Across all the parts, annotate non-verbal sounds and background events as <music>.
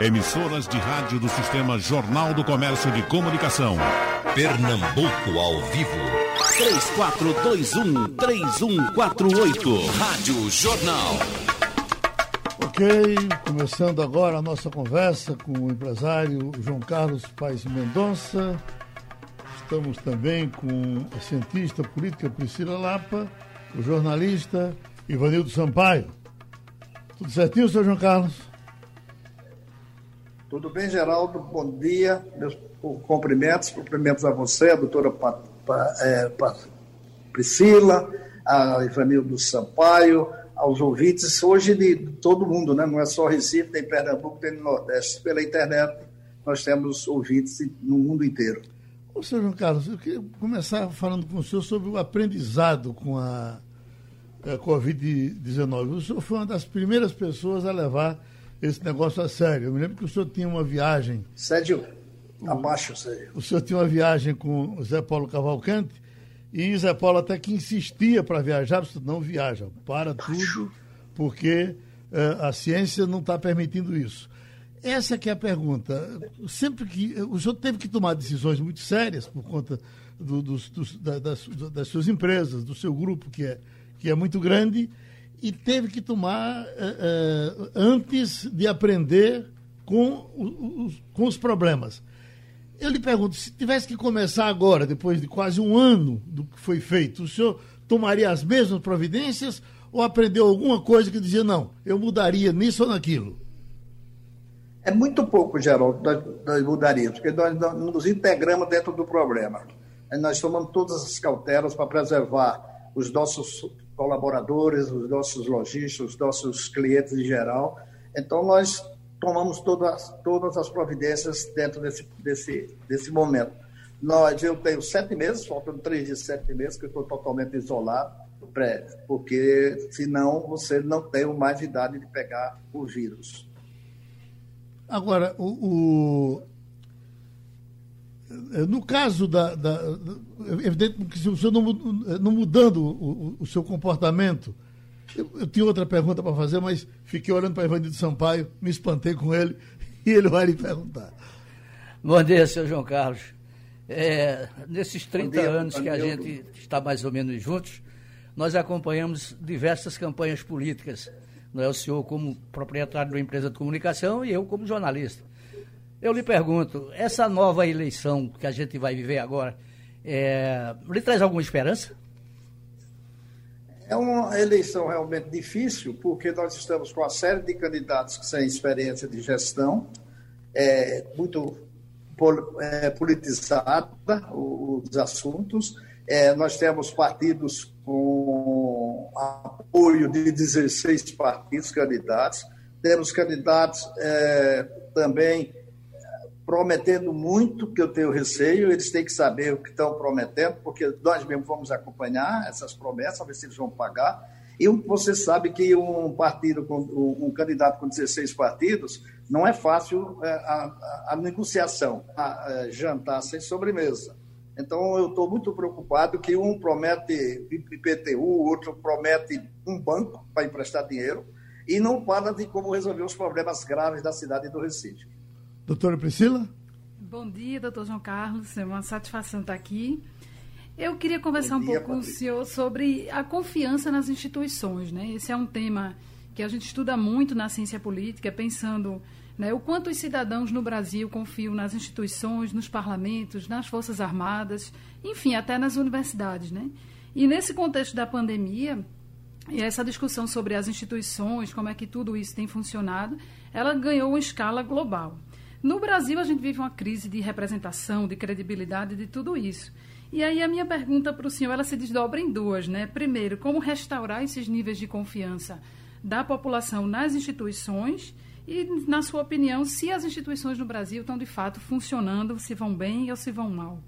Emissoras de rádio do Sistema Jornal do Comércio de Comunicação. Pernambuco ao vivo. 3421-3148. Rádio Jornal. Ok, começando agora a nossa conversa com o empresário João Carlos Paes Mendonça. Estamos também com a cientista política Priscila Lapa, o jornalista Ivanildo Sampaio. Tudo certinho, senhor João Carlos? Tudo bem, Geraldo? Bom dia. Meus cumprimentos, cumprimentos a você, a doutora é, Priscila, a Ivanildo Sampaio, aos ouvintes, hoje de todo mundo, né? não é só Recife, tem Pernambuco, tem Nordeste. Pela internet, nós temos ouvintes no mundo inteiro. Ô, senhor João Carlos, eu queria começar falando com o senhor sobre o aprendizado com a, a Covid-19. O senhor foi uma das primeiras pessoas a levar esse negócio a sério. Eu me lembro que o senhor tinha uma viagem. Sério? Abaixo, sério. O senhor tinha uma viagem com o Zé Paulo Cavalcante e Zé Paulo até que insistia para viajar, você não viaja, para tudo, porque uh, a ciência não está permitindo isso. Essa é que é a pergunta. Sempre que o senhor teve que tomar decisões muito sérias por conta do, dos, dos, das, das, suas empresas, do seu grupo que é, que é muito grande, e teve que tomar uh, uh, antes de aprender com os, com os problemas. Eu lhe pergunto, se tivesse que começar agora, depois de quase um ano do que foi feito, o senhor tomaria as mesmas providências ou aprendeu alguma coisa que dizia, não, eu mudaria nisso ou naquilo? É muito pouco, Geraldo, nós, nós mudaríamos, porque nós, nós nos integramos dentro do problema. Nós tomamos todas as cautelas para preservar os nossos colaboradores, os nossos lojistas, os nossos clientes em geral. Então, nós tomamos todas, todas as providências dentro desse, desse, desse momento. Nós, eu tenho sete meses, faltam três de sete meses, que eu estou totalmente isolado, porque senão você não tem mais idade de pegar o vírus. Agora, o, o no caso da, da, evidente que se o senhor não, não mudando o, o, seu comportamento, eu, eu tinha outra pergunta para fazer, mas fiquei olhando para Ivanildo Sampaio, me espantei com ele <laughs> e ele vai lhe perguntar. Bom dia, senhor João Carlos. É, nesses 30 dia, anos que a gente está mais ou menos juntos, nós acompanhamos diversas campanhas políticas. Não é o senhor como proprietário de uma empresa de comunicação e eu como jornalista. Eu lhe pergunto, essa nova eleição que a gente vai viver agora, é, lhe traz alguma esperança? É uma eleição realmente difícil, porque nós estamos com uma série de candidatos têm experiência de gestão, é, muito é, politizada os assuntos. É, nós temos partidos com apoio de 16 partidos candidatos, temos candidatos é, também prometendo muito, que eu tenho receio, eles têm que saber o que estão prometendo, porque nós mesmos vamos acompanhar essas promessas, ver se eles vão pagar. E você sabe que um partido, um candidato com 16 partidos, não é fácil é, a, a, a negociação, a, a, jantar sem sobremesa. Então, eu estou muito preocupado que um promete IPTU, outro promete um banco para emprestar dinheiro, e não fala de como resolver os problemas graves da cidade do Recife. Doutora Priscila? Bom dia, doutor João Carlos. É uma satisfação estar aqui. Eu queria conversar dia, um pouco Patrícia. com o senhor sobre a confiança nas instituições. Né? Esse é um tema que a gente estuda muito na ciência política, pensando né, o quanto os cidadãos no Brasil confiam nas instituições, nos parlamentos, nas Forças Armadas, enfim, até nas universidades. Né? E nesse contexto da pandemia, e essa discussão sobre as instituições, como é que tudo isso tem funcionado, ela ganhou uma escala global. No Brasil, a gente vive uma crise de representação, de credibilidade, de tudo isso. E aí a minha pergunta para o senhor, ela se desdobra em duas, né? Primeiro, como restaurar esses níveis de confiança da população nas instituições e, na sua opinião, se as instituições no Brasil estão de fato funcionando, se vão bem ou se vão mal?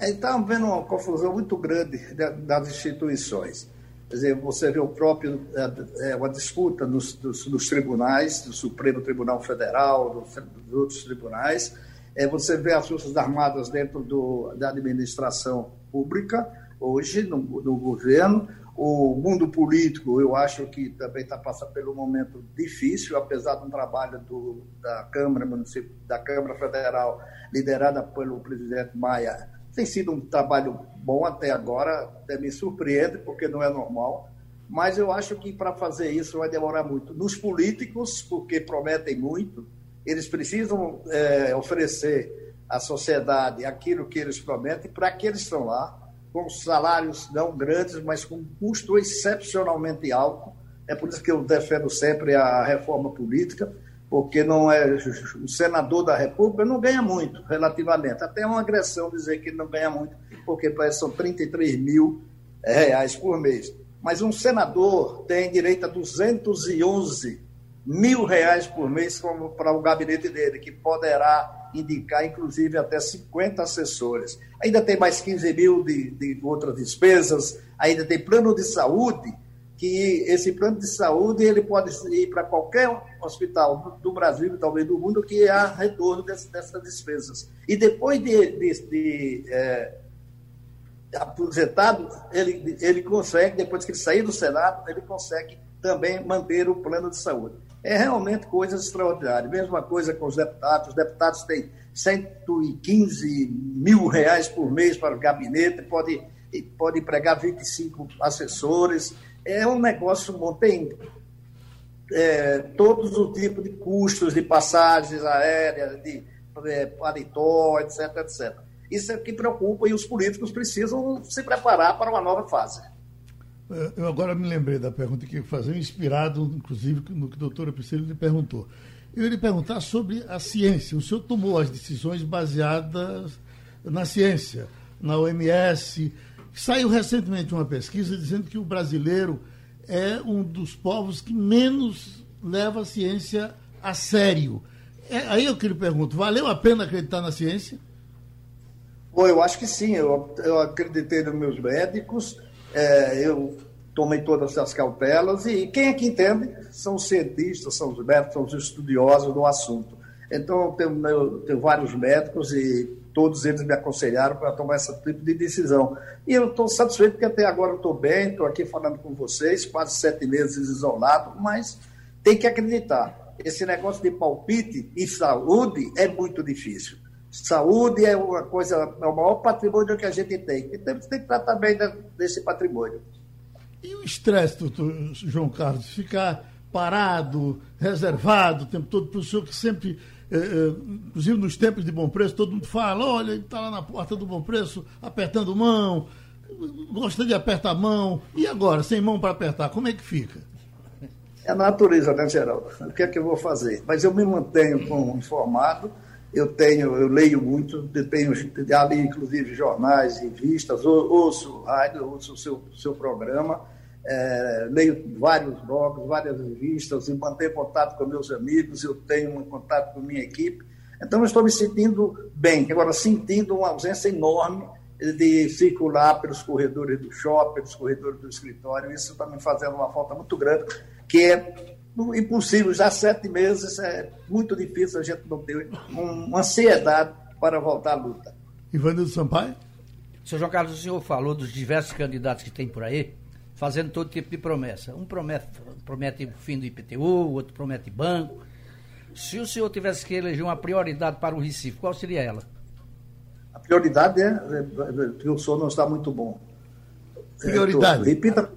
Estamos é, vendo uma confusão muito grande das instituições. Quer dizer, você vê o próprio, é, é, uma disputa nos, nos, nos, tribunais, do Supremo Tribunal Federal, dos, dos outros tribunais, é, você vê as Forças Armadas dentro do, da administração pública, hoje no, no governo. O mundo político, eu acho que também está passando pelo momento difícil, apesar de um trabalho do, da Câmara Municipal, da Câmara Federal, liderada pelo presidente Maia, tem sido um trabalho bom até agora, até me surpreende, porque não é normal. Mas eu acho que para fazer isso vai demorar muito. Nos políticos, porque prometem muito, eles precisam é, oferecer à sociedade aquilo que eles prometem para que eles estão lá, com salários não grandes, mas com custo excepcionalmente alto. É por isso que eu defendo sempre a reforma política, porque não é o senador da República não ganha muito relativamente. Até uma agressão dizer que ele não ganha muito, porque parece são 33 mil reais por mês. Mas um senador tem direito a 211 mil reais por mês para o gabinete dele, que poderá indicar, inclusive, até 50 assessores. Ainda tem mais 15 mil de, de outras despesas, ainda tem plano de saúde, que esse plano de saúde ele pode ir para qualquer hospital do Brasil, talvez do mundo, que há retorno dessas despesas. E depois de, de, de é, aposentado, ele, ele consegue, depois que ele sair do Senado, ele consegue também manter o plano de saúde. É realmente coisas extraordinárias. Mesma coisa com os deputados. Os deputados têm 115 mil reais por mês para o gabinete, pode, pode empregar 25 assessores é um negócio bom. Tem é, todos os tipos de custos de passagens aéreas, de é, paletó, etc, etc. Isso é o que preocupa e os políticos precisam se preparar para uma nova fase. É, eu agora me lembrei da pergunta que fazer, inspirado, inclusive, no que a doutora Priscila lhe perguntou. Eu ia lhe perguntar sobre a ciência. O senhor tomou as decisões baseadas na ciência, na OMS, Saiu recentemente uma pesquisa dizendo que o brasileiro é um dos povos que menos leva a ciência a sério. É, aí eu que lhe pergunto, valeu a pena acreditar na ciência? Bom, eu acho que sim. Eu, eu acreditei nos meus médicos, é, eu tomei todas as cautelas e quem é que entende são os cientistas, são os médicos, são os estudiosos do assunto. Então, eu tenho, eu tenho vários médicos e todos eles me aconselharam para tomar esse tipo de decisão. E eu estou satisfeito porque até agora estou bem, estou aqui falando com vocês, quase sete meses isolado, mas tem que acreditar. Esse negócio de palpite e saúde é muito difícil. Saúde é uma coisa, é o maior patrimônio que a gente tem. Então, tem que tratar bem desse patrimônio. E o estresse, doutor João Carlos, ficar parado, reservado o tempo todo, para o senhor que sempre é, é, inclusive nos tempos de bom preço, todo mundo fala, olha, ele está lá na porta do bom preço, apertando mão, gosta de apertar mão. E agora, sem mão para apertar, como é que fica? É a natureza, né, Geraldo? O que é que eu vou fazer? Mas eu me mantenho informado, eu tenho, eu leio muito, tenho ali, inclusive, jornais, revistas, ouço rádio, ouço o seu, seu programa é, leio vários blogs, várias revistas e mantenho contato com meus amigos, eu tenho um contato com minha equipe. Então, eu estou me sentindo bem, agora sentindo uma ausência enorme de circular pelos corredores do shopping, pelos corredores do escritório. Isso está me fazendo uma falta muito grande, que é impossível. Já há sete meses é muito difícil a gente não ter uma ansiedade para voltar à luta. Ivanildo Sampaio? Senhor João Carlos, o senhor falou dos diversos candidatos que tem por aí fazendo todo tipo de promessa. Um promete, promete o fim do IPTU, o outro promete banco. Se o senhor tivesse que eleger uma prioridade para o Recife, qual seria ela? A prioridade é, é que o senhor não está muito bom. Prioridade? repita.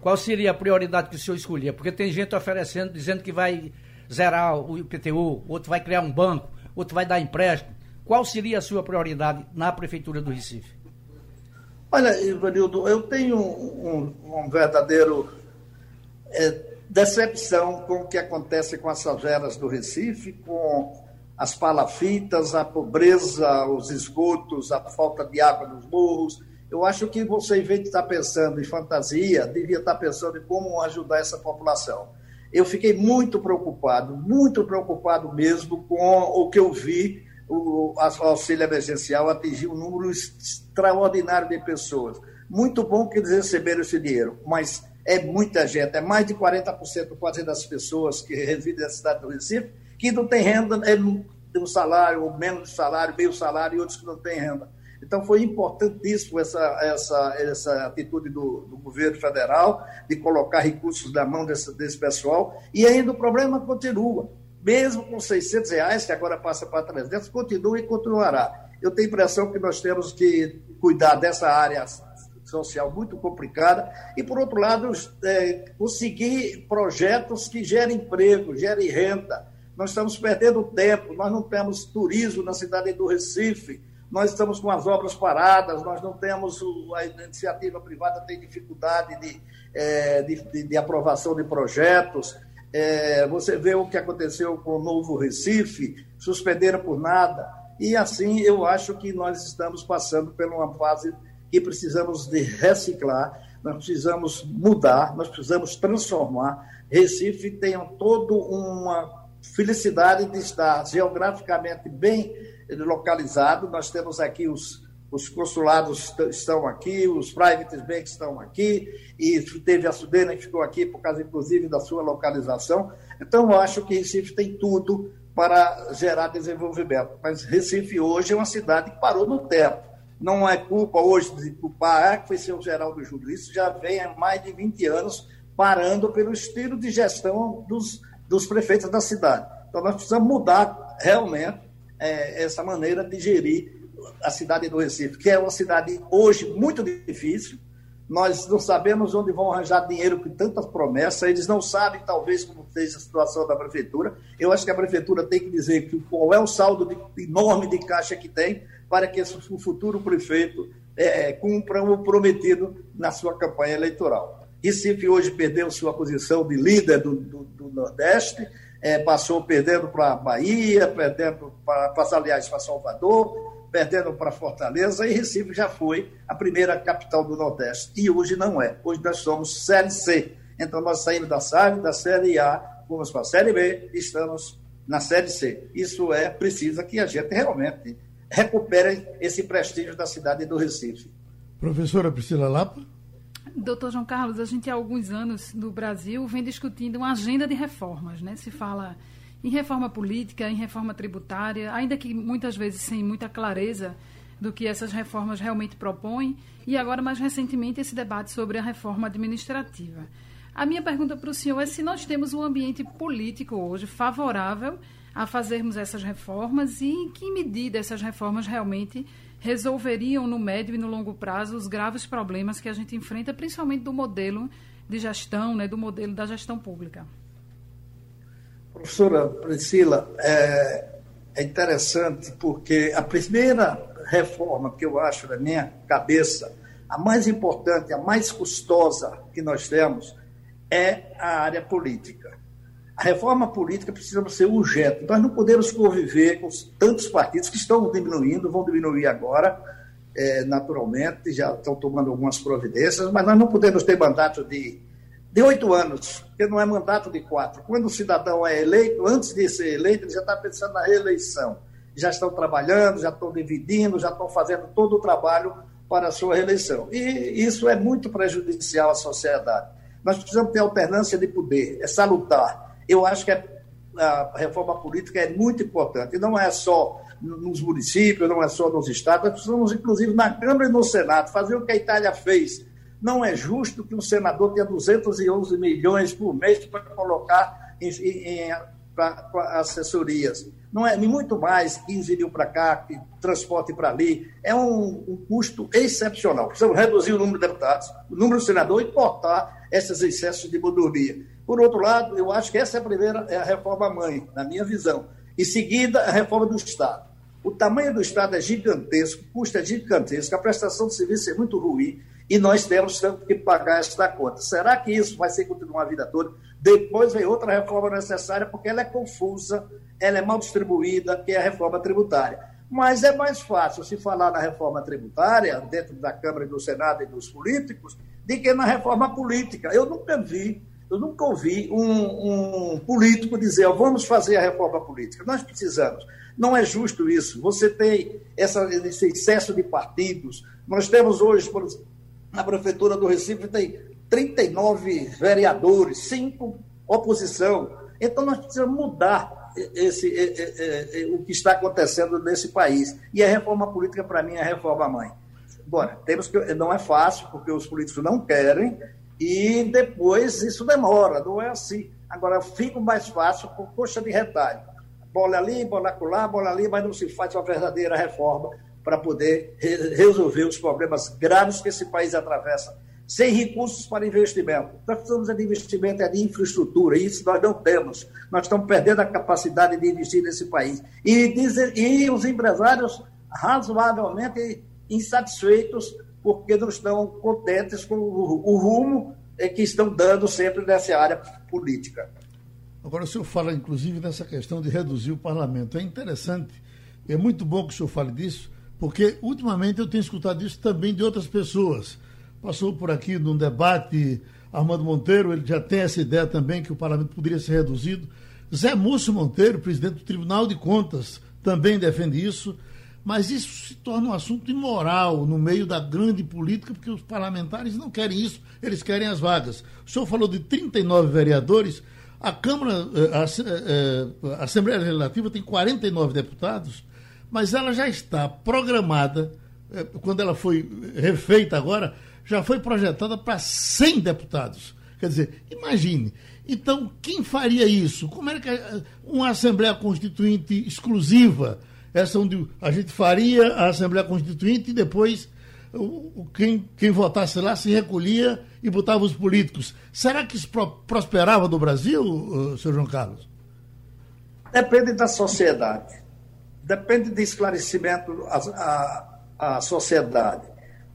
Qual seria a prioridade que o senhor escolhia? Porque tem gente oferecendo, dizendo que vai zerar o IPTU, outro vai criar um banco, outro vai dar empréstimo. Qual seria a sua prioridade na Prefeitura do Recife? Olha, Ivanildo, eu tenho um, um verdadeiro é, decepção com o que acontece com as favelas do Recife, com as palafitas, a pobreza, os esgotos, a falta de água nos morros. Eu acho que você, em vez de estar pensando em fantasia, devia estar pensando em como ajudar essa população. Eu fiquei muito preocupado, muito preocupado mesmo com o que eu vi o auxílio emergencial atingiu um número extraordinário de pessoas. Muito bom que eles receberam esse dinheiro, mas é muita gente, é mais de 40% quase das pessoas que <laughs> residem na cidade do Recife que não tem renda, é um salário, ou menos de salário, meio salário, e outros que não têm renda. Então, foi importantíssimo essa, essa, essa atitude do, do governo federal de colocar recursos na mão desse, desse pessoal. E ainda o problema continua. Mesmo com 600 reais, que agora passa para 300, continua e continuará. Eu tenho a impressão que nós temos que cuidar dessa área social muito complicada e, por outro lado, é, conseguir projetos que gerem emprego, gerem renda. Nós estamos perdendo tempo, nós não temos turismo na cidade do Recife, nós estamos com as obras paradas, nós não temos, a iniciativa privada tem dificuldade de, é, de, de, de aprovação de projetos. É, você vê o que aconteceu com o Novo Recife, suspenderam por nada. E assim eu acho que nós estamos passando por uma fase que precisamos de reciclar, nós precisamos mudar, nós precisamos transformar. Recife tem toda uma felicidade de estar geograficamente bem localizado. Nós temos aqui os, os consulados estão aqui, os private banks estão aqui, e teve a Sudene que ficou aqui por causa, inclusive, da sua localização. Então, eu acho que Recife tem tudo para gerar desenvolvimento. Mas Recife hoje é uma cidade que parou no tempo. Não é culpa hoje de culpar, ah, que foi seu Geraldo Júlio. Isso já vem há mais de 20 anos parando pelo estilo de gestão dos, dos prefeitos da cidade. Então, nós precisamos mudar realmente é, essa maneira de gerir a cidade do Recife, que é uma cidade hoje muito difícil. Nós não sabemos onde vão arranjar dinheiro com tantas promessas, eles não sabem, talvez, como fez a situação da prefeitura. Eu acho que a prefeitura tem que dizer qual é o saldo de, enorme de caixa que tem para que o futuro prefeito é, cumpra o prometido na sua campanha eleitoral. Recife hoje perdeu sua posição de líder do, do, do Nordeste, é, passou perdendo para Bahia, perdendo para, aliás, para Salvador, perdendo para Fortaleza, e Recife já foi a primeira capital do Nordeste. E hoje não é. Hoje nós somos Série C. Então nós saímos da Série, da Série A, vamos para a Série B, estamos na Série C. Isso é, precisa que a gente realmente recupere esse prestígio da cidade do Recife. Professora Priscila Lapa? Doutor João Carlos, a gente há alguns anos no Brasil vem discutindo uma agenda de reformas, né? Se fala em reforma política, em reforma tributária, ainda que muitas vezes sem muita clareza do que essas reformas realmente propõem, e agora mais recentemente esse debate sobre a reforma administrativa. A minha pergunta para o senhor é se nós temos um ambiente político hoje favorável a fazermos essas reformas e em que medida essas reformas realmente resolveriam no médio e no longo prazo os graves problemas que a gente enfrenta, principalmente do modelo de gestão, né, do modelo da gestão pública. Professora Priscila, é, é interessante porque a primeira reforma que eu acho na minha cabeça, a mais importante, a mais custosa que nós temos, é a área política. A reforma política precisa ser urgente. Nós não podemos conviver com tantos partidos que estão diminuindo, vão diminuir agora, é, naturalmente, já estão tomando algumas providências, mas nós não podemos ter mandato de de oito anos, porque não é mandato de quatro. Quando o cidadão é eleito, antes de ser eleito, ele já está pensando na reeleição. Já estão trabalhando, já estão dividindo, já estão fazendo todo o trabalho para a sua reeleição. E isso é muito prejudicial à sociedade. Nós precisamos ter alternância de poder, é salutar eu acho que a reforma política é muito importante. E não é só nos municípios, não é só nos estados, nós precisamos, inclusive, na Câmara e no Senado, fazer o que a Itália fez. Não é justo que um senador tenha 211 milhões por mês para colocar em, em, assessorias. Não é muito mais 15 mil para cá, transporte para ali. É um, um, custo excepcional. Precisamos reduzir o número de deputados, o número de senadores e cortar esses excessos de mordomia. Por outro lado, eu acho que essa é a primeira, é a reforma mãe, na minha visão. Em seguida, a reforma do Estado. O tamanho do Estado é gigantesco, o custo é gigantesco, a prestação de serviço é muito ruim e nós temos que pagar esta conta. Será que isso vai ser continuar a vida toda? Depois vem outra reforma necessária, porque ela é confusa, ela é mal distribuída, que é a reforma tributária. Mas é mais fácil se falar na reforma tributária, dentro da Câmara e do Senado e dos políticos, do que na reforma política. Eu nunca vi eu nunca ouvi um, um político dizer, vamos fazer a reforma política. Nós precisamos. Não é justo isso. Você tem essa, esse excesso de partidos. Nós temos hoje, por exemplo, na Prefeitura do Recife, tem 39 vereadores, cinco oposição. Então nós precisamos mudar esse, o que está acontecendo nesse país. E a reforma política, para mim, é a reforma mãe. Agora, temos que, não é fácil, porque os políticos não querem, e depois isso demora, não é assim. Agora, fica mais fácil com coxa de retalho. Bola ali, bola lá, bola ali, mas não se faz uma verdadeira reforma para poder re resolver os problemas graves que esse país atravessa, sem recursos para investimento. Nós precisamos de investimento é de infraestrutura, e isso nós não temos. Nós estamos perdendo a capacidade de investir nesse país. E, e os empresários razoavelmente insatisfeitos porque não estão contentes com o, o rumo que estão dando sempre nessa área política. Agora, o senhor fala, inclusive, nessa questão de reduzir o parlamento. É interessante, é muito bom que o senhor fale disso, porque ultimamente eu tenho escutado isso também de outras pessoas. Passou por aqui num debate, Armando Monteiro, ele já tem essa ideia também que o parlamento poderia ser reduzido. Zé Múcio Monteiro, presidente do Tribunal de Contas, também defende isso. Mas isso se torna um assunto imoral no meio da grande política, porque os parlamentares não querem isso, eles querem as vagas. O senhor falou de 39 vereadores, a Câmara, eh, a, a, eh, a Assembleia Legislativa tem 49 deputados, mas ela já está programada, eh, quando ela foi refeita agora, já foi projetada para 100 deputados. Quer dizer, imagine. Então, quem faria isso? Como é que uma Assembleia Constituinte exclusiva essa onde a gente faria a Assembleia Constituinte e depois quem, quem votasse lá se recolhia e botava os políticos. Será que isso pro, prosperava no Brasil, uh, senhor João Carlos? Depende da sociedade. Depende de esclarecimento à, sociedade.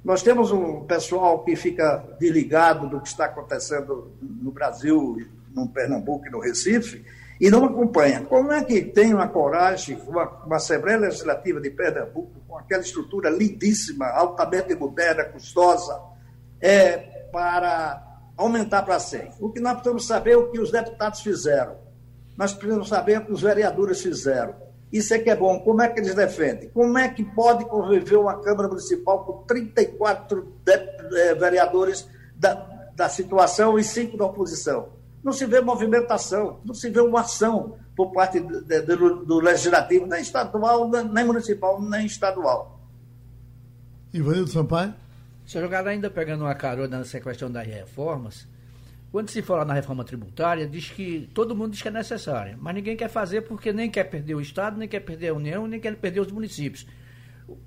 Nós temos um pessoal que fica desligado do que está acontecendo no Brasil, no Pernambuco e no Recife, e não acompanha. Como é que tem uma coragem, uma, uma Assembleia Legislativa de Pernambuco, com aquela estrutura lindíssima, altamente moderna, custosa, é, para aumentar para 100? O que nós precisamos saber é o que os deputados fizeram. Nós precisamos saber o que os vereadores fizeram. Isso é que é bom. Como é que eles defendem? Como é que pode conviver uma Câmara Municipal com 34 de, é, vereadores da, da situação e 5 da oposição? não se vê movimentação, não se vê uma ação por parte do, do, do legislativo, nem estadual, nem municipal, nem estadual. Ivanildo Sampaio? Senhor Jogado, ainda pegando uma carona nessa questão das reformas, quando se fala na reforma tributária, diz que todo mundo diz que é necessária, mas ninguém quer fazer porque nem quer perder o Estado, nem quer perder a União, nem quer perder os municípios.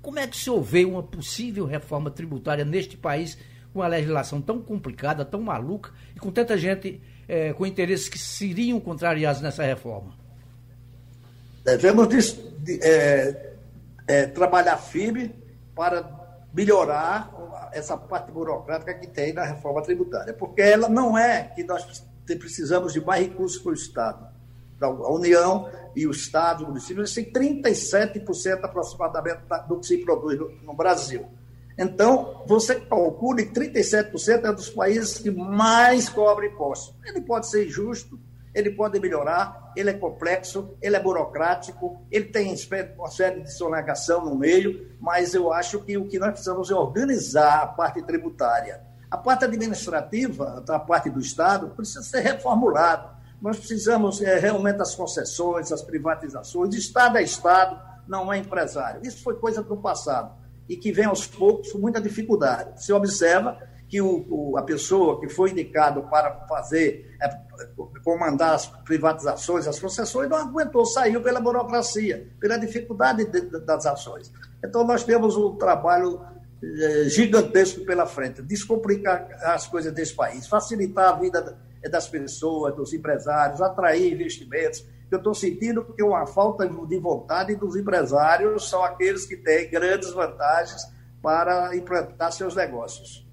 Como é que se houver uma possível reforma tributária neste país com uma legislação tão complicada, tão maluca e com tanta gente é, com interesses que seriam contrariados nessa reforma? Devemos de, de, é, é, trabalhar firme para melhorar essa parte burocrática que tem na reforma tributária, porque ela não é que nós precisamos de mais recursos para o Estado. A União e o Estado, o município, eles têm 37% aproximadamente do que se produz no, no Brasil. Então, você calcule que 37% é dos países que mais cobram impostos. Ele pode ser justo, ele pode melhorar, ele é complexo, ele é burocrático, ele tem uma série de sonegação no meio, mas eu acho que o que nós precisamos é organizar a parte tributária. A parte administrativa, a parte do Estado, precisa ser reformulada. Nós precisamos é, realmente das concessões, das privatizações. Estado é Estado, não é empresário. Isso foi coisa do passado e que vem aos poucos com muita dificuldade. Se observa que o, o, a pessoa que foi indicado para fazer, é, comandar as privatizações, as concessões, não aguentou, saiu pela burocracia, pela dificuldade de, de, das ações. Então, nós temos um trabalho é, gigantesco pela frente, descomplicar as coisas desse país, facilitar a vida das pessoas, dos empresários, atrair investimentos, eu estou sentindo que uma falta de vontade dos empresários são aqueles que têm grandes vantagens para implantar seus negócios.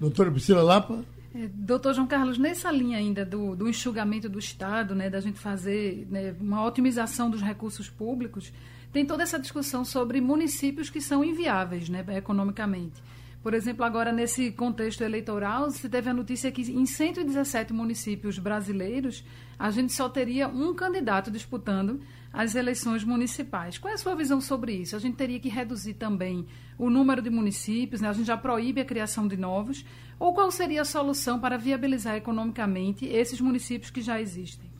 Doutora Priscila Lapa? É, doutor João Carlos, nessa linha ainda do, do enxugamento do Estado, né, da gente fazer né, uma otimização dos recursos públicos, tem toda essa discussão sobre municípios que são inviáveis né, economicamente. Por exemplo, agora nesse contexto eleitoral, se teve a notícia que em 117 municípios brasileiros, a gente só teria um candidato disputando as eleições municipais. Qual é a sua visão sobre isso? A gente teria que reduzir também o número de municípios, né? a gente já proíbe a criação de novos, ou qual seria a solução para viabilizar economicamente esses municípios que já existem?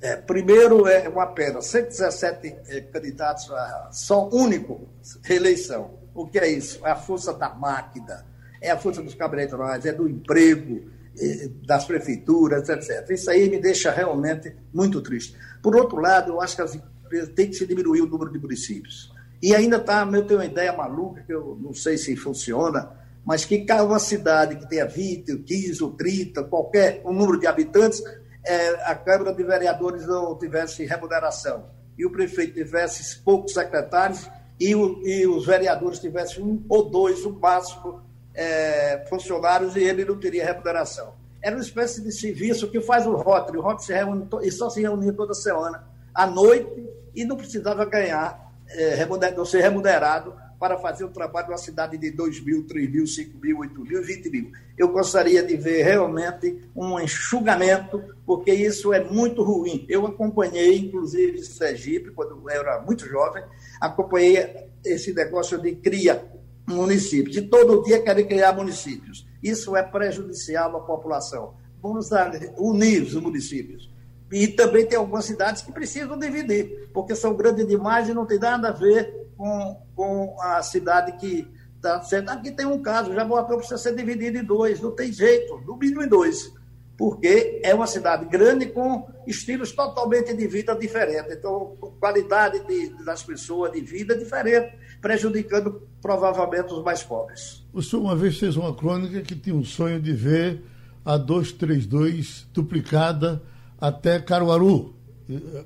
É, primeiro, é uma pena, 117 é, candidatos, só único reeleição. O que é isso? É a força da máquina, é a força dos cabeleireiros, é do emprego, é, das prefeituras, etc. Isso aí me deixa realmente muito triste. Por outro lado, eu acho que as empresas têm que se diminuir o número de municípios. E ainda está, eu tenho uma ideia maluca, que eu não sei se funciona, mas que cada cidade que tenha 20, 15 ou 30, qualquer um número de habitantes, é, a Câmara de Vereadores não tivesse remuneração e o prefeito tivesse poucos secretários e, o, e os vereadores tivessem um ou dois, no máximo, é, funcionários e ele não teria remuneração. Era uma espécie de serviço que faz o Rotary. O Rotary se reúne e só se reunia toda semana, à noite, e não precisava ganhar, é, não ser remunerado para fazer o trabalho de uma cidade de 2 mil, 3 mil, 5 mil, 8 mil, 20 mil. Eu gostaria de ver realmente um enxugamento, porque isso é muito ruim. Eu acompanhei, inclusive, Sergipe, quando eu era muito jovem, acompanhei esse negócio de cria municípios. E todo dia querem criar municípios. Isso é prejudicial à população. Vamos unir os municípios. E também tem algumas cidades que precisam dividir, porque são grandes demais e não tem nada a ver com, com a cidade que está sendo. Aqui tem um caso, já Jaboatão precisa ser dividido em dois, não tem jeito, no mínimo em dois, porque é uma cidade grande com estilos totalmente de vida diferentes. Então, qualidade de, das pessoas de vida diferente, prejudicando provavelmente os mais pobres. O senhor uma vez fez uma crônica que tinha um sonho de ver a 232 duplicada até Caruaru.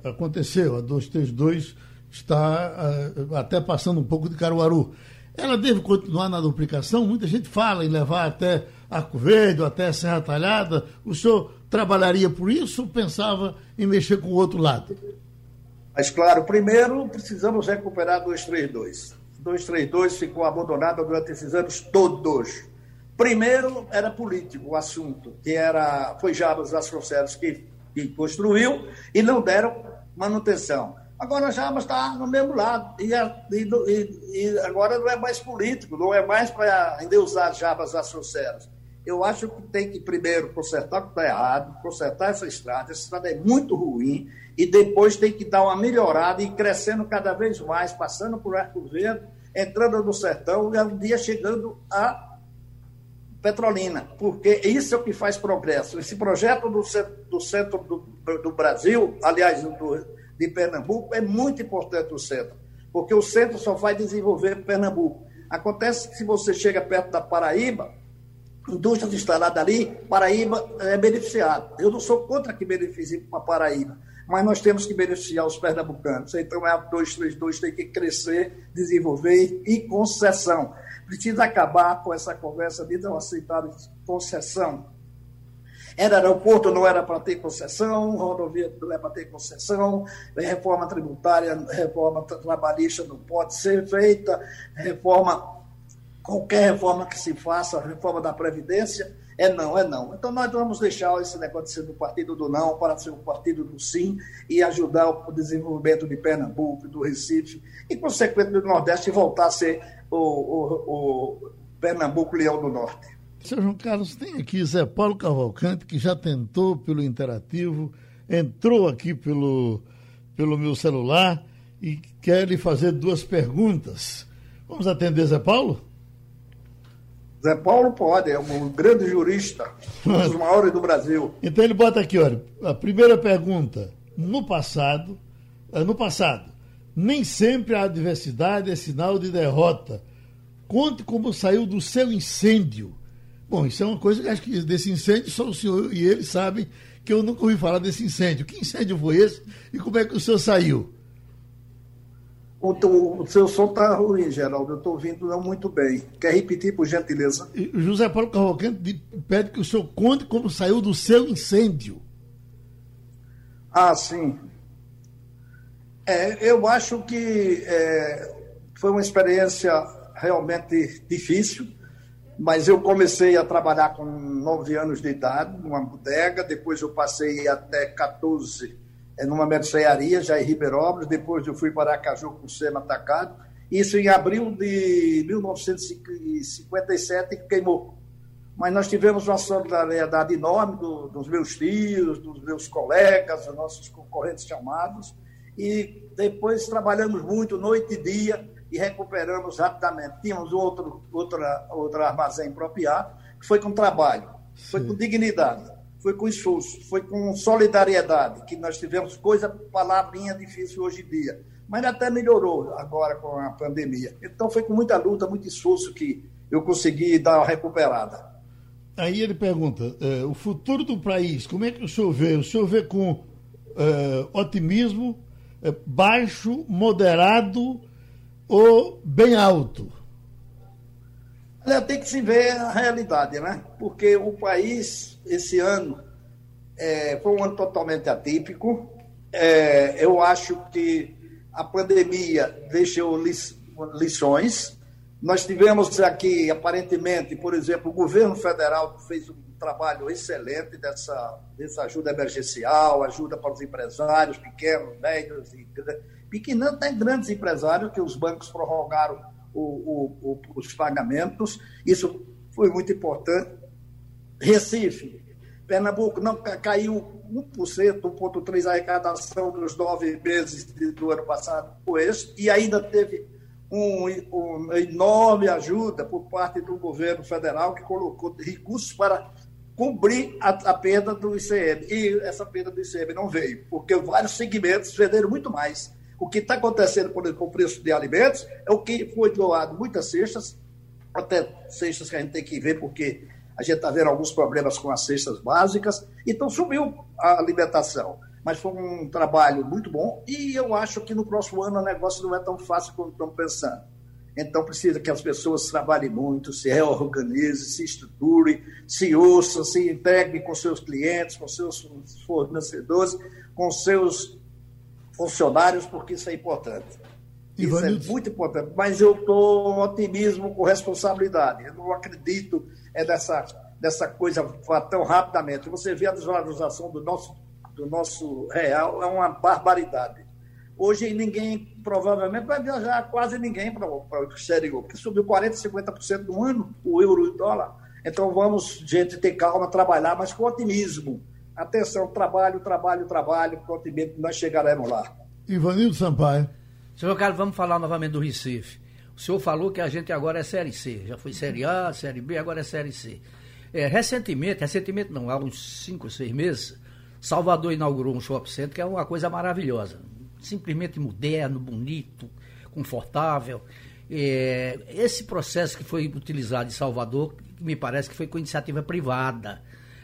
Aconteceu, a 232 está uh, até passando um pouco de Caruaru. Ela deve continuar na duplicação? Muita gente fala em levar até Arco Verde, até Serra Talhada. O senhor trabalharia por isso ou pensava em mexer com o outro lado? Mas, claro, primeiro precisamos recuperar 232. 232 ficou abandonado durante esses anos todos. Primeiro era político o assunto, que era foi Jabas Vasconcelos que, que construiu e não deram manutenção. Agora Jabas está no mesmo lado. E, e, e, agora não é mais político, não é mais para endeusar Jabas Vasconcelos. Eu acho que tem que primeiro consertar o que está errado, consertar essa estrada. Essa estrada é muito ruim. E depois tem que dar uma melhorada e crescendo cada vez mais, passando por Arco Verde, entrando no sertão e um dia chegando a Petrolina, porque isso é o que faz progresso. Esse projeto do centro do, centro do, do Brasil, aliás, do, de Pernambuco, é muito importante o centro, porque o centro só vai desenvolver Pernambuco. Acontece que se você chega perto da Paraíba, indústrias instaladas ali, Paraíba é beneficiado. Eu não sou contra que beneficie a Paraíba, mas nós temos que beneficiar os pernambucanos. Então, é a 232 tem que crescer, desenvolver e concessão. Precisa acabar com essa conversa de não aceitar concessão era aeroporto, não era para ter concessão, rodovia não é para ter concessão, reforma tributária, reforma trabalhista não pode ser feita, reforma, qualquer reforma que se faça, reforma da Previdência, é não, é não. Então nós vamos deixar esse negócio de ser do partido do não para ser o partido do sim e ajudar o desenvolvimento de Pernambuco, do Recife e, consequentemente, do Nordeste voltar a ser o, o, o Pernambuco Leão do Norte. Seu João Carlos, tem aqui Zé Paulo Cavalcante, que já tentou pelo interativo, entrou aqui pelo, pelo meu celular e quer lhe fazer duas perguntas. Vamos atender Zé Paulo? Zé Paulo pode, é um grande jurista, um dos maiores do Brasil. Então ele bota aqui, olha, a primeira pergunta. No passado, eh, no passado, nem sempre a adversidade é sinal de derrota. Conte como saiu do seu incêndio Bom, isso é uma coisa que acho que desse incêndio só o senhor e ele sabem que eu nunca ouvi falar desse incêndio. Que incêndio foi esse e como é que o senhor saiu? O, o, o seu som está ruim, Geraldo. Eu estou ouvindo não muito bem. Quer repetir, por gentileza? José Paulo Cavalcante pede que o senhor conte como saiu do seu incêndio. Ah, sim. É, eu acho que é, foi uma experiência realmente difícil mas eu comecei a trabalhar com 9 anos de idade, numa bodega, depois eu passei até 14 eh, numa mercearia, já em Ribeirópolis, depois eu fui para Acaju com Sema Atacado, isso em abril de 1957 queimou. mas nós tivemos uma solidariedade enorme do, dos meus tios, dos meus colegas, dos nossos concorrentes chamados, e depois trabalhamos muito, noite e dia, e recuperamos rapidamente. Tínhamos outro, outra, outro armazém propriado, que foi com trabalho, foi com dignidade, foi com esforço, foi com solidariedade, que nós tivemos coisa, palavrinha difícil hoje em dia. Mas até melhorou agora com a pandemia. Então foi com muita luta, muito esforço que eu consegui dar uma recuperada. Aí ele pergunta: eh, o futuro do país, como é que o senhor vê? O senhor vê com eh, otimismo, eh, baixo, moderado ou bem alto? Olha, tem que se ver a realidade, né? Porque o país, esse ano, é, foi um ano totalmente atípico. É, eu acho que a pandemia deixou lições. Nós tivemos aqui, aparentemente, por exemplo, o governo federal fez um trabalho excelente dessa, dessa ajuda emergencial, ajuda para os empresários pequenos, médios e pequenos, até grandes empresários, que os bancos prorrogaram o, o, o, os pagamentos. Isso foi muito importante. Recife, Pernambuco não caiu 1%, 1,3% a arrecadação dos nove meses do ano passado com esse, e ainda teve um, uma enorme ajuda por parte do governo federal, que colocou recursos para cobrir a, a, perda do ICM. E essa perda do ICM não veio, porque vários segmentos venderam muito mais. O que está acontecendo, por exemplo, com o preço de alimentos, é o que foi doado muitas cestas, até cestas que a gente tem que ver, porque a gente está vendo alguns problemas com as cestas básicas, então subiu a alimentação. Mas foi um trabalho muito bom e eu acho que no próximo ano o negócio não é tão fácil como estão pensando. Então precisa que as pessoas trabalhem muito, se reorganizem, se estruturem, se ouçam, se integrem com seus clientes, com seus fornecedores, com seus funcionários, porque isso é importante. Isso é muito importante. Mas eu estou otimismo com responsabilidade. Eu não acredito é dessa, dessa coisa tão rapidamente. Você vê a desvalorização do nosso, do nosso real, é uma barbaridade. Hoje ninguém, provavelmente, vai viajar quase ninguém para o exterior, porque subiu 40%, 50% no ano o euro e o dólar. Então vamos, gente, ter calma, trabalhar, mas com otimismo. Atenção, trabalho, trabalho, trabalho, otimismo, nós chegaremos lá. Ivanildo Sampaio. Senhor Carlos, vamos falar novamente do Recife. O senhor falou que a gente agora é Série C. Já foi Série A, Série B, agora é Série C. É, recentemente, recentemente não, há uns 5, 6 meses, Salvador inaugurou um shopping center que é uma coisa maravilhosa. Simplesmente moderno, bonito, confortável. É, esse processo que foi utilizado em Salvador, me parece que foi com iniciativa privada.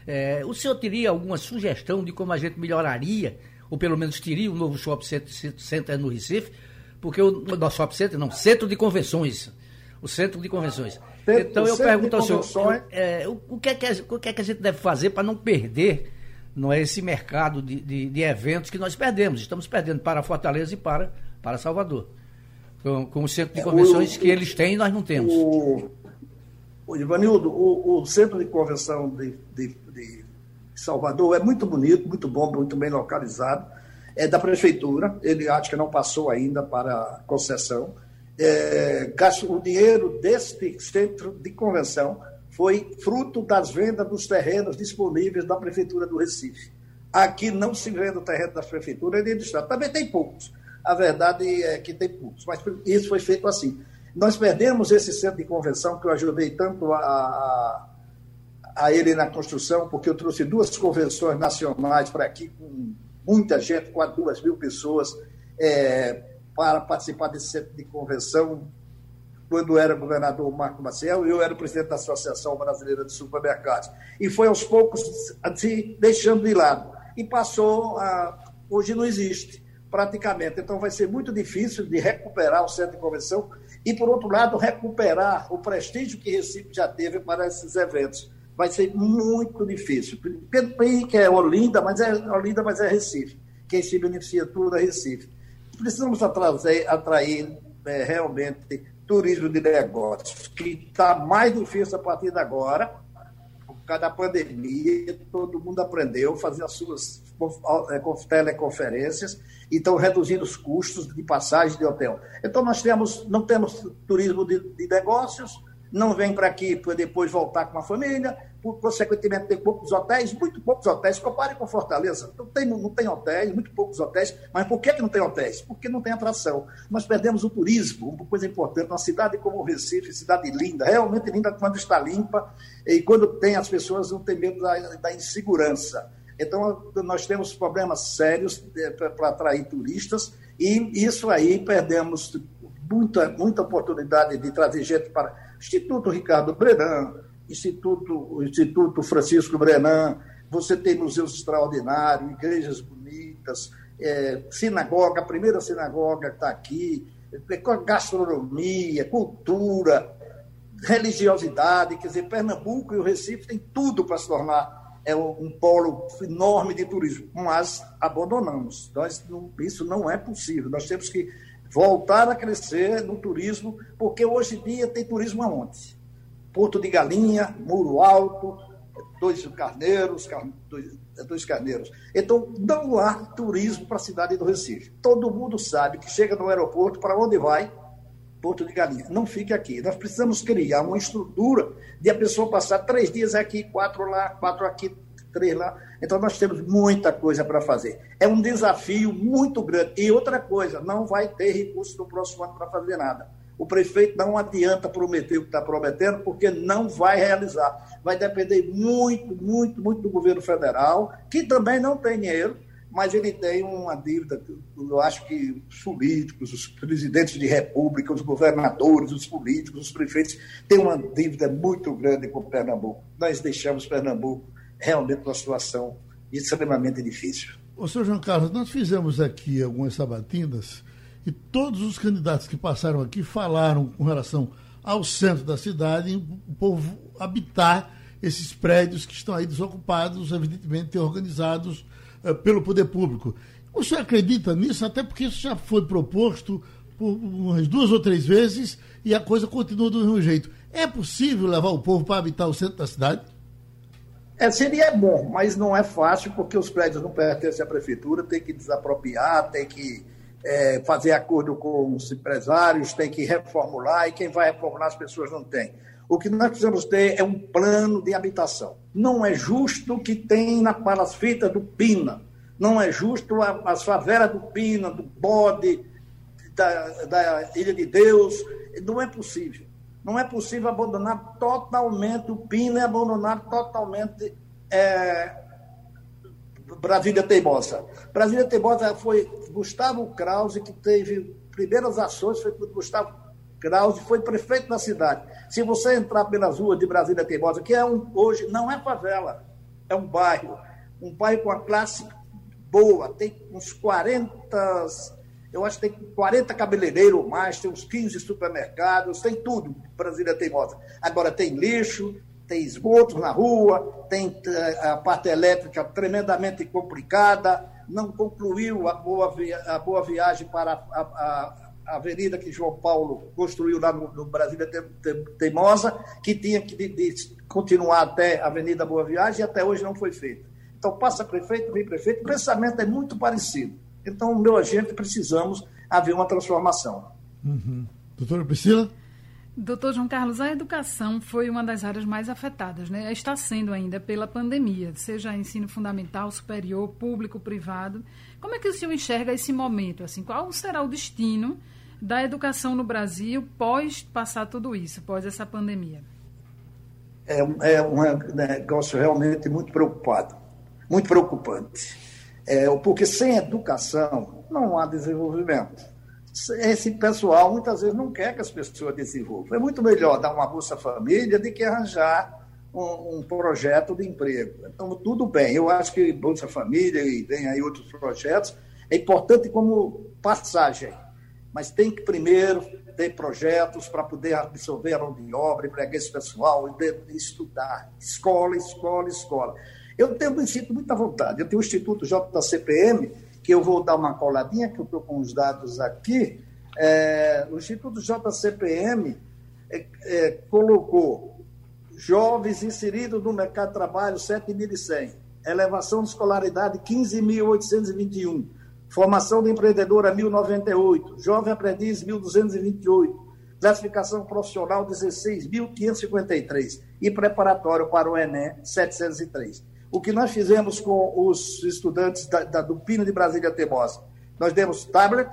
É, o senhor teria alguma sugestão de como a gente melhoraria, ou pelo menos teria um novo shopping center no Recife? porque o nosso shopping center, não, centro de convenções. O centro de convenções. então eu pergunto ao senhor, é, o, o, que é que, o que é que a gente deve fazer para não perder não é esse mercado de, de, de, eventos que nós perdemos. Estamos perdendo para Fortaleza e para, para Salvador. Com, com o centro de é, convenções o, que eles têm e nós não temos. O, o Ivanildo, o, o centro de convenção de, de, de Salvador é muito bonito, muito bom, muito bem localizado é da prefeitura, ele acho que não passou ainda para concessão. É, o dinheiro deste centro de convenção foi fruto das vendas dos terrenos disponíveis da prefeitura do Recife. Aqui não se vende o terreno das prefeituras nem do Estado. Também tem poucos. A verdade é que tem poucos, mas isso foi feito assim. Nós perdemos esse centro de convenção que eu ajudei tanto a, a, a ele na construção, porque eu trouxe duas convenções nacionais para aqui com muita gente, quase duas mil pessoas, é, para participar desse centro de convenção. Quando era governador Marco Maciel, eu era presidente da Associação Brasileira de Supermercados. E foi aos poucos se deixando de lado. E passou a. Hoje não existe, praticamente. Então vai ser muito difícil de recuperar o centro de convenção e, por outro lado, recuperar o prestígio que Recife já teve para esses eventos vai ser muito difícil. Pelo que é Olinda, mas é Olinda, mas é Recife. Quem se beneficia tudo é Recife. Precisamos atrair, é, realmente turismo de negócios, que está mais difícil a partir de agora, causa da pandemia, todo mundo aprendeu a fazer as suas é, teleconferências e estão reduzindo os custos de passagem de hotel. Então, nós temos, não temos turismo de, de negócios, não vem para aqui para depois voltar com a família, por, consequentemente tem poucos hotéis, muito poucos hotéis. Compare com Fortaleza, não tem, não tem hotéis, muito poucos hotéis. Mas por que, que não tem hotéis? Porque não tem atração. Nós perdemos o turismo, uma coisa importante. Uma cidade como o Recife, cidade linda, realmente linda quando está limpa e quando tem as pessoas não tem medo da, da insegurança. Então, nós temos problemas sérios é, para atrair turistas e isso aí perdemos muita, muita oportunidade de trazer gente para Instituto Ricardo Brenan, Instituto, Instituto Francisco Brenan, você tem museus extraordinários, igrejas bonitas, é, sinagoga, a primeira sinagoga está aqui, é, gastronomia, cultura, religiosidade, quer dizer, Pernambuco e o Recife têm tudo para se tornar é um polo enorme de turismo, mas abandonamos. Nós, isso não é possível. Nós temos que voltar a crescer no turismo, porque hoje em dia tem turismo aonde? Porto de Galinha, Muro Alto, dois carneiros, dois, dois carneiros. Então, não há turismo para a cidade do Recife. Todo mundo sabe que chega no aeroporto, para onde vai? Porto de Galinha. Não fique aqui. Nós precisamos criar uma estrutura de a pessoa passar três dias aqui, quatro lá, quatro aqui, três lá. Então, nós temos muita coisa para fazer. É um desafio muito grande. E outra coisa, não vai ter recurso no próximo ano para fazer nada. O prefeito não adianta prometer o que está prometendo, porque não vai realizar. Vai depender muito, muito, muito do governo federal, que também não tem dinheiro, mas ele tem uma dívida. Eu acho que os políticos, os presidentes de república, os governadores, os políticos, os prefeitos têm uma dívida muito grande com Pernambuco. Nós deixamos Pernambuco realmente numa situação extremamente difícil. Ô, senhor João Carlos, nós fizemos aqui algumas sabatinas e todos os candidatos que passaram aqui falaram com relação ao centro da cidade, o povo habitar esses prédios que estão aí desocupados, evidentemente organizados uh, pelo poder público. O senhor acredita nisso? Até porque isso já foi proposto por umas duas ou três vezes e a coisa continua do mesmo jeito. É possível levar o povo para habitar o centro da cidade? É, seria bom, mas não é fácil porque os prédios não pertencem à prefeitura, tem que desapropriar, tem que é, fazer acordo com os empresários, tem que reformular, e quem vai reformular as pessoas não tem. O que nós precisamos ter é um plano de habitação. Não é justo que tem na palafita do Pina, não é justo as favelas do Pina, do Bode, da, da Ilha de Deus, não é possível. Não é possível abandonar totalmente o Pina e abandonar totalmente é, Brasília Teimosa. Brasília Teimosa foi Gustavo Krause que teve primeiras ações, foi quando Gustavo Krause foi prefeito da cidade. Se você entrar pelas ruas de Brasília Teimosa, que é um, hoje não é favela, é um bairro, um bairro com a classe boa, tem uns 40, eu acho que tem 40 cabeleireiros ou mais, tem uns 15 supermercados, tem tudo, Brasília Teimosa. Agora tem lixo, tem esgotos na rua, tem eh, a parte elétrica tremendamente complicada, não concluiu a boa, a boa viagem para a, a, a, avenida que João Paulo construiu lá no, no Brasília Teimosa, que tinha que de, de continuar até a Avenida Boa Viagem e até hoje não foi feita. Então, passa prefeito, vem prefeito, o pensamento é muito parecido. Então, meu agente, precisamos haver uma transformação. Uhum. Doutora Priscila? Doutor João Carlos, a educação foi uma das áreas mais afetadas, né? Está sendo ainda pela pandemia, seja ensino fundamental, superior, público, privado. Como é que o senhor enxerga esse momento? Assim, qual será o destino da educação no Brasil pós passar tudo isso, pós essa pandemia? É, é um negócio realmente muito preocupado, muito preocupante. É, porque sem educação não há desenvolvimento esse pessoal muitas vezes não quer que as pessoas desenvolvam. É muito melhor dar uma Bolsa Família do que arranjar um, um, projeto de emprego. Então, tudo bem. Eu acho que Bolsa Família e tem aí outros projetos é importante como passagem, mas tem que primeiro ter projetos para poder absorver a mão de obra, empregar esse pessoal estudar. Escola, escola, escola. Eu tenho me sinto muita vontade. Eu tenho o Instituto JCPM, que eu vou dar uma coladinha, que eu estou com os dados aqui. É, o Instituto JCPM é, é, colocou jovens inseridos no mercado de trabalho 7.100, elevação de escolaridade 15.821, formação de empreendedora 1.098, jovem aprendiz 1.228, classificação profissional 16.553 e preparatório para o Enem 703. O que nós fizemos com os estudantes da, da, do Pino de Brasília Temosa? Nós demos tablet,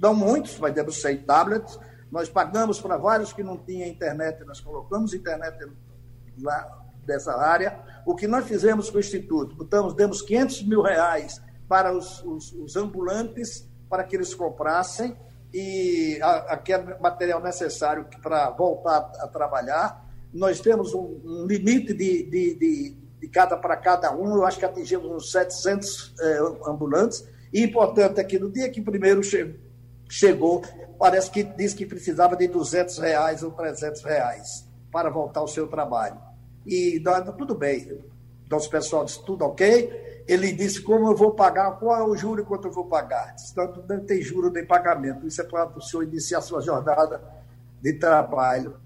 não muitos, mas demos 100 tablets, nós pagamos para vários que não tinham internet, nós colocamos internet lá dessa área. O que nós fizemos com o Instituto? Botamos, demos 500 mil reais para os, os, os ambulantes, para que eles comprassem e aquele material necessário para voltar a trabalhar. Nós temos um, um limite de, de, de, de, cada para cada um, eu acho que atingimos uns 700 eh, ambulantes. E importante é que no dia que primeiro che chegou, parece que disse que precisava de 200 reais ou 300 reais para voltar ao seu trabalho. E nós, tudo bem, nosso pessoal disse tudo ok. Ele disse como eu vou pagar, qual é o juro e quanto eu vou pagar. Disse, não, não tem juro nem pagamento. Isso é para o senhor iniciar sua jornada de trabalho.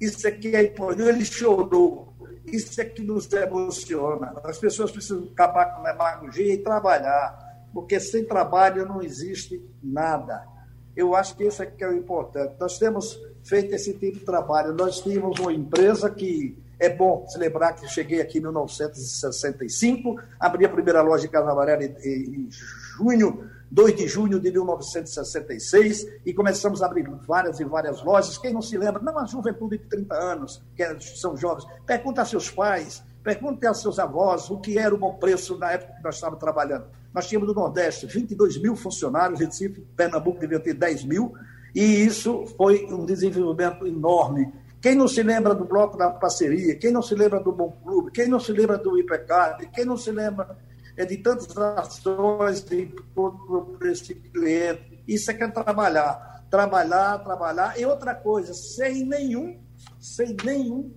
Isso aqui é importante. Ele chorou. Isso é que nos emociona. As pessoas precisam acabar com a demagogia e trabalhar, porque sem trabalho não existe nada. Eu acho que isso é que é o importante. Nós temos feito esse tipo de trabalho. Nós tínhamos uma empresa que é bom se lembrar que cheguei aqui em 1965, abri a primeira loja de Casa Amarela em, em junho, 2 de junho de 1966, e começamos a abrir várias e várias lojas. Quem não se lembra, não, a juventude de 30 anos, que é, são jovens, pergunta a seus pais, pergunte aos seus avós o que era o bom preço na época que nós estávamos trabalhando. Nós tínhamos no Nordeste 22 mil funcionários, Recife, Pernambuco devia ter 10 mil, e isso foi um desenvolvimento enorme. Quem não se lembra do Bloco da Parceria, quem não se lembra do Bom Clube, quem não se lembra do IPCAD, quem não se lembra é, de tantas ações de, para esse cliente, isso é que é trabalhar. Trabalhar, trabalhar. E outra coisa, sem nenhum, sem nenhum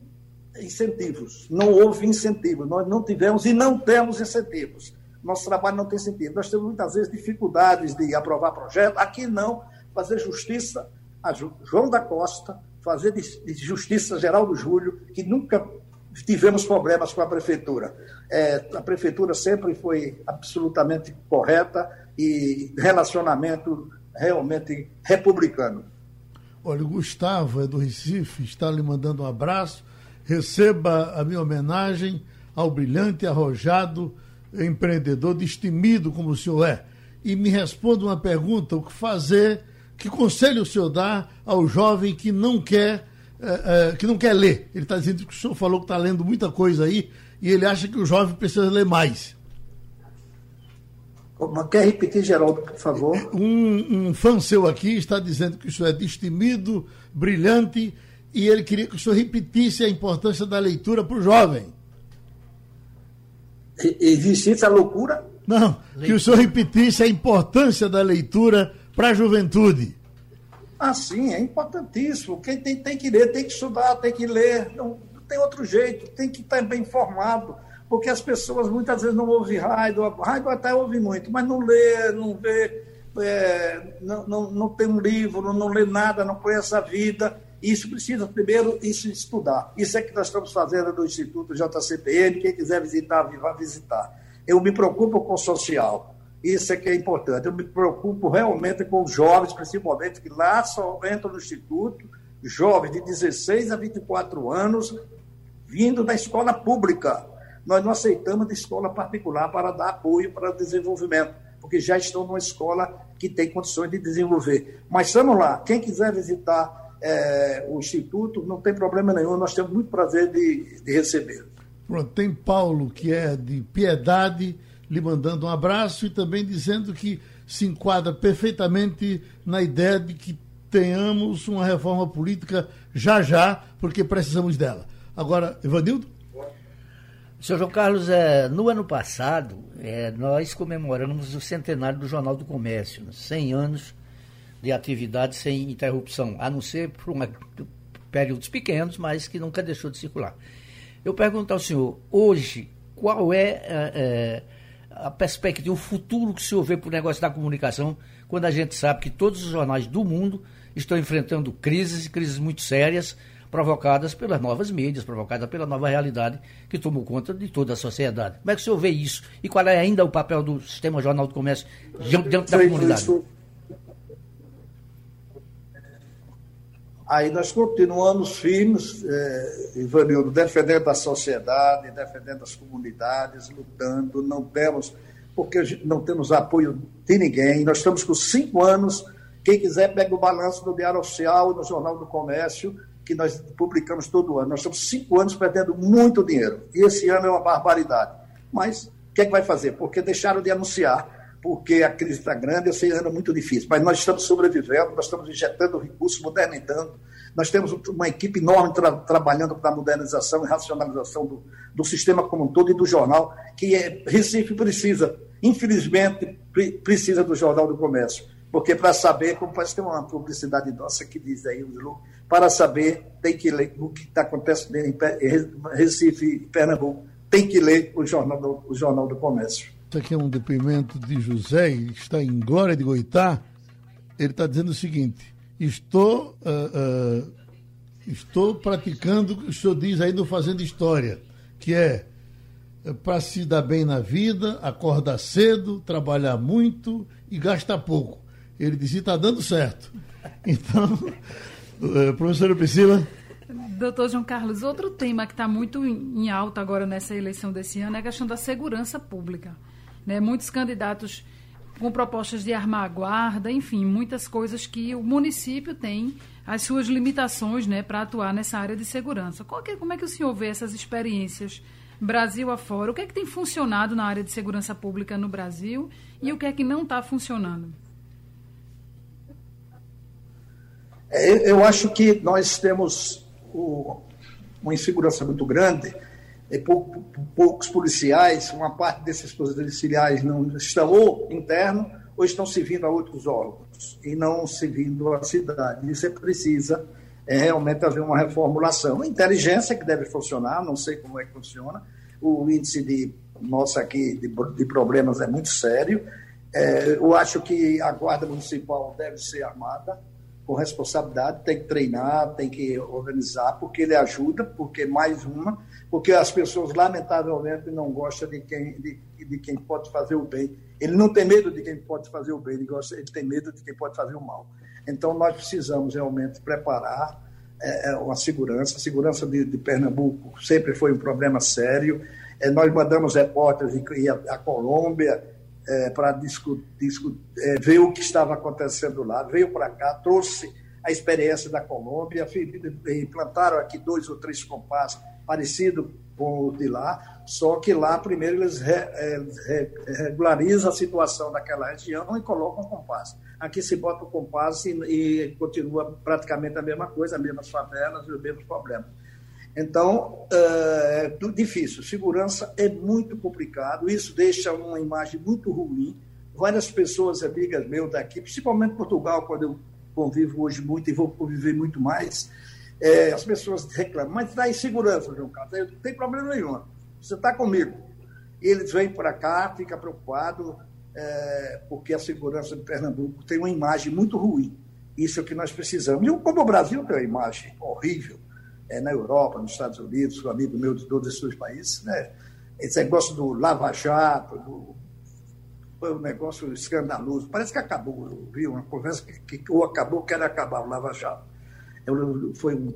incentivos. Não houve incentivo. Nós não tivemos e não temos incentivos. Nosso trabalho não tem sentido. Nós temos muitas vezes dificuldades de aprovar projeto. Aqui não. Fazer justiça a João da Costa, fazer de, justiça geral do Júlio, que nunca tivemos problemas com a prefeitura. É, a prefeitura sempre foi absolutamente correta e relacionamento realmente republicano. Olha, o Gustavo é do Recife, está lhe mandando um abraço. Receba a minha homenagem ao brilhante, arrojado empreendedor destemido como o senhor é. E me responda uma pergunta: o que fazer, que conselho o senhor dá ao jovem que não quer, é, é, que não quer ler? Ele está dizendo que o senhor falou que está lendo muita coisa aí e ele acha que o jovem precisa ler mais. Quer repetir, Geraldo, por favor? Um, um fã seu aqui está dizendo que o senhor é destemido, brilhante, e ele queria que o senhor repetisse a importância da leitura para o jovem. Existe essa loucura? Não, leitura. que o senhor repetisse a importância da leitura para a juventude. Ah, sim, é importantíssimo. Quem tem, tem que ler, tem que estudar, tem que ler. Não, não tem outro jeito, tem que estar bem informado. Porque as pessoas muitas vezes não ouvem rádio, rádio até ouve muito, mas não lê, não vê, é, não, não, não tem um livro, não lê nada, não conhece a vida. Isso precisa primeiro isso estudar. Isso é que nós estamos fazendo no Instituto JCPN. Quem quiser visitar, vá visitar. Eu me preocupo com o social. Isso é que é importante. Eu me preocupo realmente com os jovens, principalmente, que lá só entram no Instituto, jovens de 16 a 24 anos, vindo da escola pública. Nós não aceitamos de escola particular para dar apoio para o desenvolvimento, porque já estão numa escola que tem condições de desenvolver. Mas vamos lá, quem quiser visitar é, o Instituto, não tem problema nenhum, nós temos muito prazer de, de receber. Pronto, tem Paulo, que é de Piedade, lhe mandando um abraço e também dizendo que se enquadra perfeitamente na ideia de que tenhamos uma reforma política já já, porque precisamos dela. Agora, Evanildo? Senhor João Carlos, é, no ano passado, é, nós comemoramos o centenário do Jornal do Comércio, 100 anos de atividade sem interrupção, a não ser por uma, períodos pequenos, mas que nunca deixou de circular. Eu pergunto ao senhor, hoje, qual é, é, é a perspectiva, o futuro que o senhor vê para o negócio da comunicação, quando a gente sabe que todos os jornais do mundo estão enfrentando crises, crises muito sérias, provocadas pelas novas mídias, provocadas pela nova realidade que tomou conta de toda a sociedade. Como é que o senhor vê isso? E qual é ainda o papel do Sistema Jornal do Comércio diante da comunidade? Aí nós continuamos firmes, é, Ivanildo, defendendo a sociedade, defendendo as comunidades, lutando, não temos, porque não temos apoio de ninguém. Nós estamos com cinco anos. Quem quiser, pega o balanço do Diário Oficial e no Jornal do Comércio, que nós publicamos todo ano. Nós estamos cinco anos perdendo muito dinheiro. E esse ano é uma barbaridade. Mas o que é que vai fazer? Porque deixaram de anunciar porque a crise está grande, esse ano é muito difícil. Mas nós estamos sobrevivendo, nós estamos injetando recursos, modernizando. Nós temos uma equipe enorme tra trabalhando para a modernização e racionalização do, do, sistema como um todo e do jornal, que é, Recife precisa, infelizmente, pre precisa do Jornal do Comércio. Porque para saber, como parece que tem uma publicidade nossa que diz aí, para saber, tem que ler o que está acontecendo em Recife e Pernambuco, tem que ler o Jornal do, o Jornal do Comércio. Aqui é um depoimento de José, que está em Glória de Goitá. Ele está dizendo o seguinte: estou, uh, uh, estou praticando o que o senhor diz aí no Fazendo História, que é, é para se dar bem na vida, acordar cedo, trabalhar muito e gastar pouco. Ele disse: está dando certo. <laughs> Então, uh, professora Priscila. Doutor João Carlos, outro tema que está muito em alta agora nessa eleição desse ano é a questão da segurança pública. Né? Muitos candidatos com propostas de armar a guarda, enfim, muitas coisas que o município tem as suas limitações né, para atuar nessa área de segurança. É, como é que o senhor vê essas experiências Brasil afora? O que é que tem funcionado na área de segurança pública no Brasil e o que é que não está funcionando? É, eu acho que nós temos uma insegurança muito grande é, pou, poucos policiais, uma parte desses policiais não estão ou interno ou estão servindo a outros órgãos e não servindo à cidade. Isso é precisa é, realmente haver uma reformulação. A inteligência que deve funcionar, não sei como é que funciona. O índice de nossa aqui de, de problemas é muito sério. É, eu acho que a guarda municipal deve ser armada com responsabilidade, tem que treinar, tem que organizar, porque ele ajuda, porque mais uma, porque as pessoas, lamentavelmente, não gostam de quem, de, de quem pode fazer o bem. Ele não tem medo de quem pode fazer o bem, ele, gosta, ele tem medo de quem pode fazer o mal. Então, nós precisamos realmente preparar é, é uma segurança. A segurança de, de, Pernambuco sempre foi um problema sério. É, nós mandamos repórteres a, a Colômbia, é, para é, ver o que estava acontecendo lá. Veio para cá, trouxe a experiência da Colômbia, implantaram aqui dois ou três compassos parecidos com o de lá, só que lá primeiro eles re, é, re, regularizam a situação daquela região e colocam o compasso. Aqui se bota o compasso e, e continua praticamente a mesma coisa, as mesmas favelas e os mesmos problemas. Então, é difícil. Segurança é muito complicado, isso deixa uma imagem muito ruim. Várias pessoas, amigas meus daqui, principalmente Portugal, quando eu convivo hoje muito e vou conviver muito mais, é, as pessoas reclamam, mas dá insegurança, João Carlos. Não tem problema nenhum. Você está comigo. Eles vêm para cá, fica preocupado, é, porque a segurança de Pernambuco tem uma imagem muito ruim. Isso é o que nós precisamos. E como o Brasil tem uma imagem horrível, é, na Europa, nos Estados Unidos, um amigo meu de todos esses países, né? esse negócio do Lava Jato, do, foi um negócio escandaloso. Parece que acabou, eu vi uma conversa que, que ou acabou, quer acabar o Lava Jato. Eu, foi um,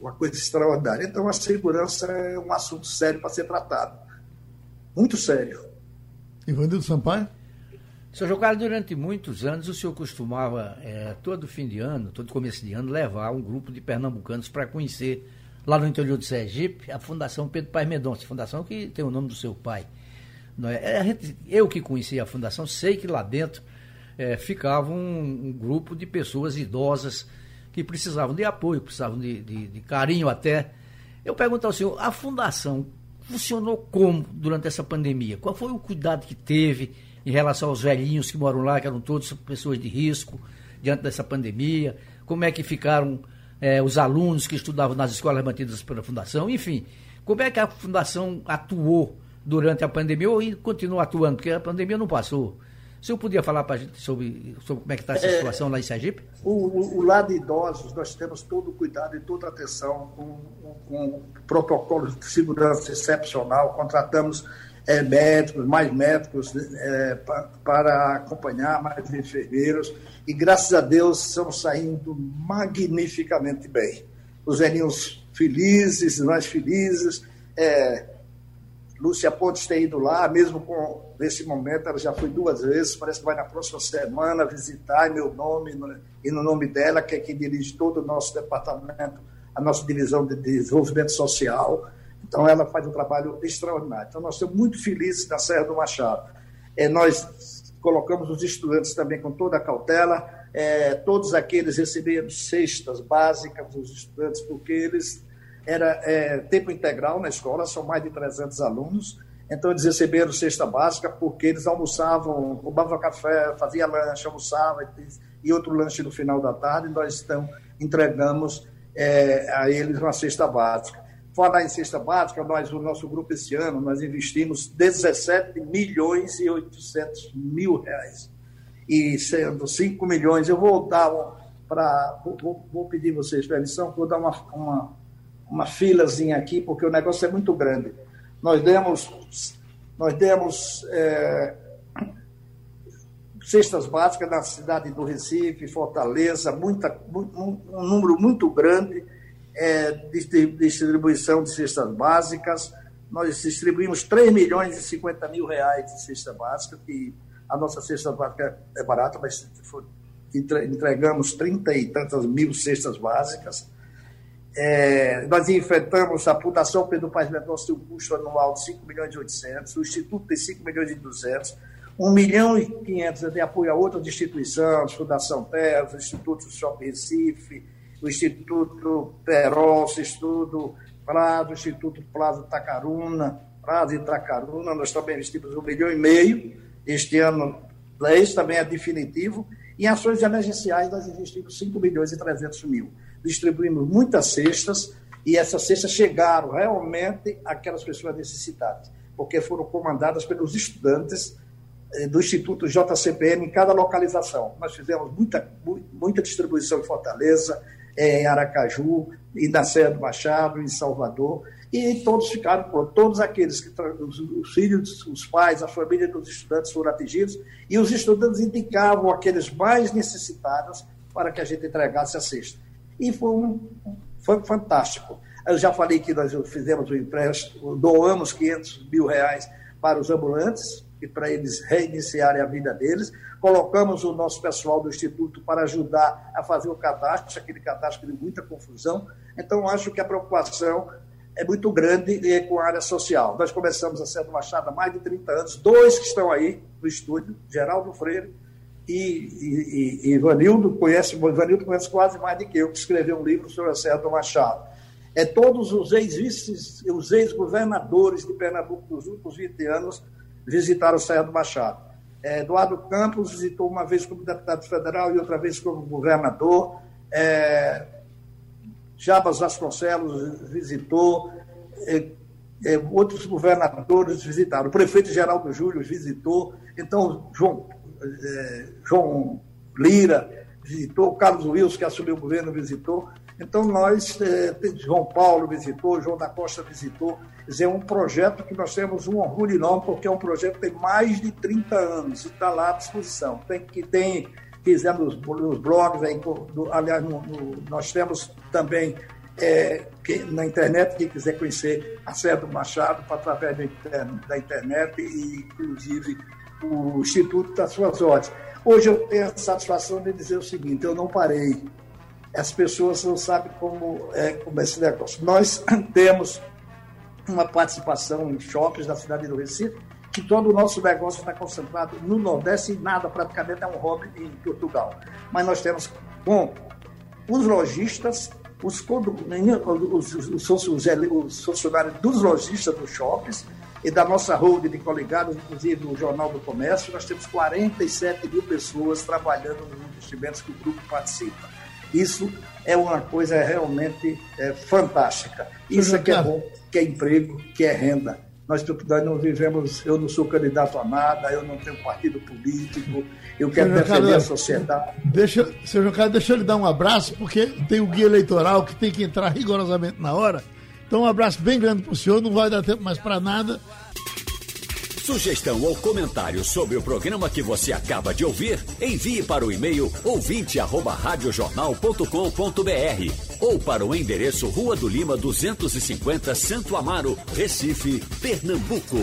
uma coisa extraordinária. Então, a segurança é um assunto sério para ser tratado. Muito sério. Ivanildo Sampaio? Seu João durante muitos anos o senhor costumava, é, todo fim de ano, todo começo de ano, levar um grupo de pernambucanos para conhecer, lá no interior de Sergipe, a Fundação Pedro Paz Mendonça, fundação que tem o nome do seu pai. É, gente, eu que conhecia a fundação, sei que lá dentro é, ficava um, um, grupo de pessoas idosas que precisavam de apoio, precisavam de, de, de carinho até. Eu pergunto ao senhor, a fundação funcionou como durante essa pandemia? Qual foi o cuidado que teve? em relação aos velhinhos que moram lá, que eram todos pessoas de risco diante dessa pandemia, como é que ficaram é, os alunos que estudavam nas escolas mantidas pela Fundação, enfim, como é que a Fundação atuou durante a pandemia ou continua atuando, porque a pandemia não passou. O senhor podia falar para a gente sobre, sobre como é que está essa é, situação lá em Sergipe? O, o, o, lado de idosos, nós temos todo o cuidado e toda a atenção com, com, protocolo de segurança excepcional, contratamos é, médicos, mais médicos é, pa, para acompanhar, mais enfermeiros, e graças a Deus estamos saindo magnificamente bem. Os velhinhos felizes, mais felizes, é, Lúcia Pontes tem ido lá, mesmo com nesse momento, ela já foi duas vezes, parece que vai na próxima semana visitar em meu nome e no nome dela, que é quem dirige todo o nosso departamento, a nossa divisão de desenvolvimento social. Então, ela faz um trabalho extraordinário. Então, nós estamos muito felizes na Serra do Machado. É, nós colocamos os estudantes também com toda a cautela, é, todos aqueles receberam cestas básicas, os estudantes, porque eles era é, tempo integral na escola, são mais de 300 alunos, então eles receberam cesta básica porque eles almoçavam, roubavam café, fazia lanche, almoçava e outro lanche no final da tarde, nós então entregamos é, a eles uma cesta básica. Falar em cesta básica, nós, o nosso grupo esse ano, nós investimos 17 milhões e 800 mil reais. E sendo 5 milhões, eu vou dar para. Vou, vou, pedir vocês permissão, vou dar uma, uma uma filazinha aqui, porque o negócio é muito grande. Nós demos, nós demos é, cestas básicas na cidade do Recife, Fortaleza, muita, um, número muito grande é, de distribuição de cestas básicas. Nós distribuímos 3 milhões e 50 mil reais de cesta básica, que a nossa cesta básica é barata, mas entregamos 30 e tantas mil cestas básicas. É, nós enfrentamos a Fundação Pedro Paz Mendonça tem um custo anual de 5 milhões e 800, o Instituto tem 5 milhões e 200, 1 milhão e 500 de apoio a outras instituições, Fundação Terra, Instituto Shopping Recife, o Instituto Perol, o Instituto Prado, Instituto Plaza Tacaruna, Prazo e Tacaruna, nós também investimos 1 milhão e meio, este ano, esse também é definitivo, em ações emergenciais nós investimos 5 milhões e 300 mil distribuímos muitas cestas e essas cestas chegaram realmente àquelas pessoas necessitadas, porque foram comandadas pelos estudantes eh, do Instituto JCPM em cada localização. Nós fizemos muita, muita distribuição em Fortaleza, eh, em Aracaju, e na Serra do Machado, em Salvador, e todos ficaram por todos aqueles que os filhos, os pais, a família dos estudantes foram atingidos, e os estudantes indicavam aqueles mais necessitados para que a gente entregasse a cesta. E foi, um, foi fantástico. Eu já falei que nós fizemos um empréstimo, doamos 500 mil reais para os ambulantes, e para eles reiniciarem a vida deles. Colocamos o nosso pessoal do Instituto para ajudar a fazer o cadastro, aquele cadastro deu muita confusão. Então, acho que a preocupação é muito grande com a área social. Nós começamos a Sérgio Machado há mais de 30 anos, dois que estão aí no estúdio, Geraldo Freire e, e, e Ivanildo conhece, Ivanildo conhece quase mais do que eu, que escreveu um livro sobre a Serra do Machado. É todos os ex-vices, os ex-governadores de Pernambuco dos últimos 20 anos visitaram a Serra do Machado. É, Eduardo Campos visitou uma vez como deputado federal e outra vez como governador. É, Jabas Vasconcelos visitou. É, é, outros governadores visitaram. O prefeito Geraldo Júlio visitou. Então, João é, João Lira visitou, Carlos Wilson, que assumiu o governo, visitou. Então, nós, é, João Paulo visitou, João da Costa visitou. Quer dizer, é um projeto que nós temos um orgulho enorme, porque é um projeto que tem mais de 30 anos e está lá à disposição. Tem, que tem, fizemos nos blogs, aí, do, aliás, no, no, nós temos também é, que, na internet, quem quiser conhecer a do Machado, através da internet, e inclusive o Instituto das suas ordens. Hoje eu tenho a satisfação de dizer o seguinte: eu não parei. As pessoas não sabem como é, como é esse negócio. Nós <clears throat> temos uma participação em shoppings da cidade do Recife, que todo o nosso negócio está concentrado no Nordeste e nada praticamente é um hobby em Portugal. Mas nós temos com os lojistas, os, os, os, os funcionários dos lojistas dos shoppings, e da nossa holding de coligados, inclusive o Jornal do Comércio, nós temos 47 mil pessoas trabalhando nos investimentos que o grupo participa. Isso é uma coisa realmente é, fantástica. Isso é que é bom, que é emprego, que é renda. Nós, nós não vivemos, eu não sou candidato a nada, eu não tenho partido político, eu quero Senhor defender Carlos, a sociedade. Deixa, senhor Carlos, deixa eu lhe dar um abraço, porque tem o guia eleitoral que tem que entrar <laughs> rigorosamente na hora. Então, um abraço bem grande para o senhor. Não vai dar tempo mais para nada. Sugestão ou comentário sobre o programa que você acaba de ouvir, envie para o e-mail ouvinte@radiojornal.com.br ou para o endereço Rua do Lima 250, Santo Amaro, Recife, Pernambuco.